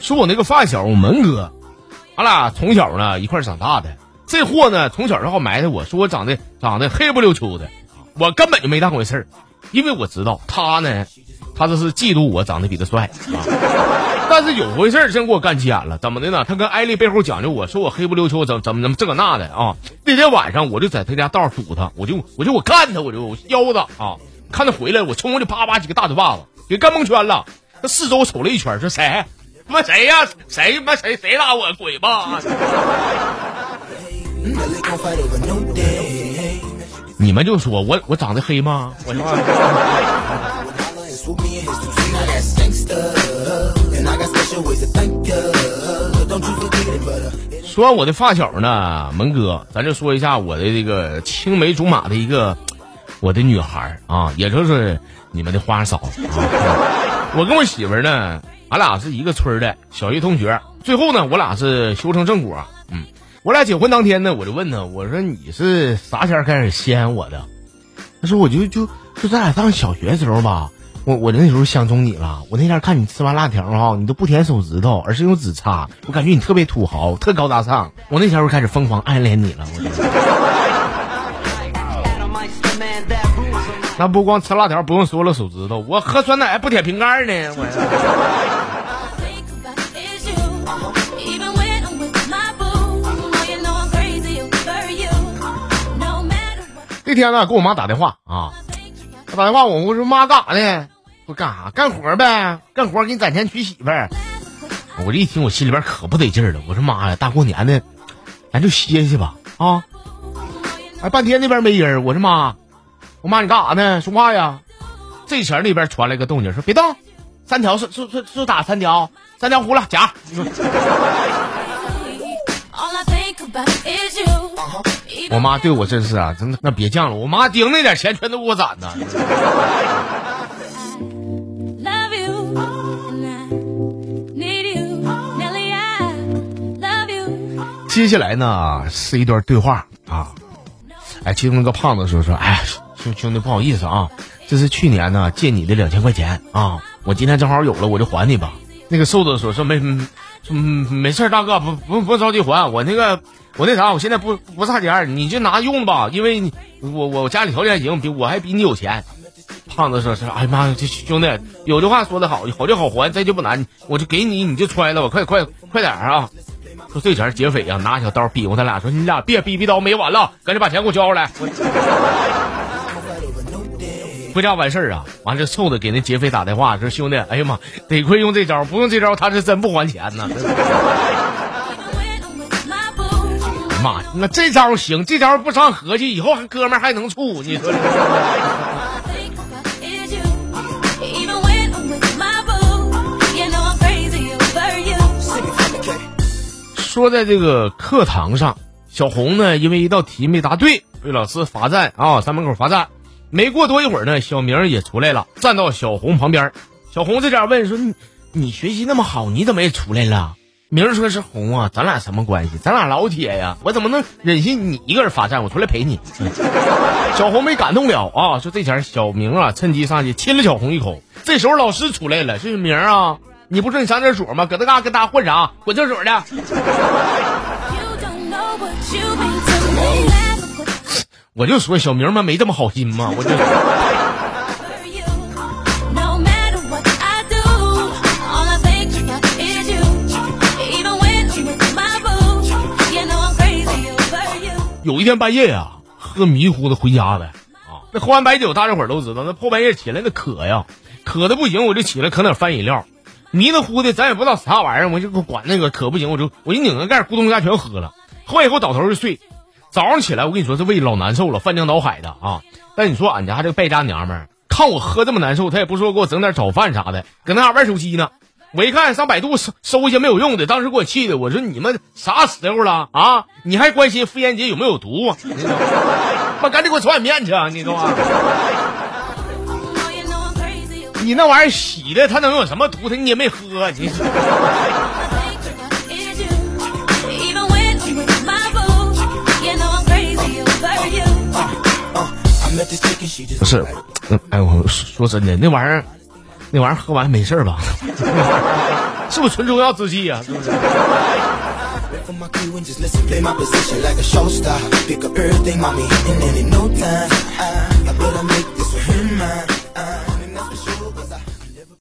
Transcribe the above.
说我那个发小我门哥，俺俩从小呢一块儿长大的。这货呢从小就好埋汰我，说我长得长得黑不溜秋的，我根本就没当回事儿，因为我知道他呢，他这是嫉妒我长得比他帅啊。但是有回事儿真给我干急眼了，怎么的呢？他跟艾丽背后讲究我说我黑不溜秋，怎么怎么怎么这个那的啊？那天晚上我就在他家道堵他，我就我就我干他，我就我削他啊！看他回来，我冲过去啪啪几个大嘴巴子，给干蒙圈了。他四周瞅了一圈，说谁？他妈谁呀、谁他妈谁谁打我？鬼吧！你们就说我我长得黑吗？我说完我的发小呢，门哥，咱就说一下我的这个青梅竹马的一个我的女孩啊，也就是你们的花嫂啊。我跟我媳妇呢，俺俩是一个村的小学同学，最后呢，我俩是修成正果。嗯，我俩结婚当天呢，我就问她，我说你是啥前开始稀罕我的？她说我就就就咱俩上小学时候吧，我我那时候相中你了。我那天看你吃完辣条哈，你都不舔手指头，而是用纸擦，我感觉你特别土豪，特高大上。我那天就开始疯狂暗恋你了。我那不光吃辣条不用说了手指头，我喝酸奶不舔瓶盖呢。我那天呢，给我妈打电话啊，打电话我我说妈干啥呢？我干啥？干活呗，干活给你攒钱娶媳妇儿。我这一听，我心里边可不得劲儿了。我说妈呀，大过年的，咱就歇歇吧啊！哎，半天那边没人，我说妈，我妈你干啥呢？说话呀！这前儿那边传来个动静，说别动，三条是是是是打三条，三条糊了夹。我妈对我真是啊，真的那别犟了，我妈顶那点钱全都给我攒的。接下来呢是一段对话啊，哎，其中那个胖子说说，哎，兄兄弟不好意思啊，这是去年呢借你的两千块钱啊，我今天正好有了，我就还你吧。那个瘦子说说没嗯没事大哥，不不不着急还，我那个我那啥，我现在不不差钱，你就拿用吧，因为我我家里条件还行，比我还比你有钱。胖子说是，哎呀妈呀，这兄弟有句话说得好，好就好还，这就不难，我就给你，你就揣了吧，快快快点啊！说这前劫匪呀、拿小刀逼我他俩，说你俩别逼逼刀没完了，赶紧把钱给我交出来。回家完事儿啊，完了瘦子给那劫匪打电话说兄弟，哎呀妈，得亏用这招，不用这招他是真不还钱呢。Even when I'm with my boo. 妈，那这招行，这招不上合计，以后还哥们还能处，你说说在这个课堂上，小红呢因为一道题没答对，被老师罚站啊，站门口罚站。没过多一会儿呢，小明也出来了，站到小红旁边。小红这家问说：“你你学习那么好，你怎么也出来了？”明儿说是红啊，咱俩什么关系？咱俩老铁呀，我怎么能忍心你一个人罚站？我出来陪你。小红没感动了啊，说这前小明啊，趁机上去亲了小红一口。这时候老师出来了，是明啊，你不说你上厕所吗？搁那嘎跟大家混啥？滚厕所的。我就说小明们没这么好心嘛，我就。有一天半夜呀、喝迷糊的回家的，啊，那喝完白酒，大家伙都知道，那破半夜起来那渴呀，渴的不行，我就起来渴点饭饮料，迷糊糊的，咱也不知道啥玩意儿，我就管那个渴不行，我就我一拧个盖，咕咚一下全喝了，喝完以后倒头就睡，早上起来我跟你说这胃老难受了，翻江倒海的啊，但你说俺家这个败家娘们儿，看我喝这么难受，她也不说给我整点早饭啥的，搁那玩手机呢。我一看上百度搜搜一些没有用的，当时给我气的，我说你们啥时候了啊？你还关心妇炎洁有没有毒？你知道吗妈，赶紧给我炒碗面去啊！你知道你那玩意儿洗的，它能有什么毒？它你也没喝、你。不是，哎，我说真的，那玩意儿，那玩意儿喝完没事吧？是不是纯中药制剂呀、啊？